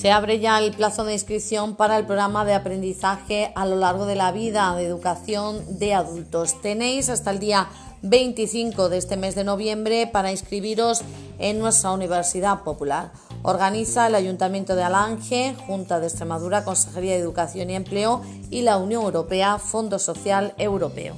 Se abre ya el plazo de inscripción para el programa de aprendizaje a lo largo de la vida de educación de adultos. Tenéis hasta el día 25 de este mes de noviembre para inscribiros en nuestra Universidad Popular. Organiza el Ayuntamiento de Alange, Junta de Extremadura, Consejería de Educación y Empleo y la Unión Europea, Fondo Social Europeo.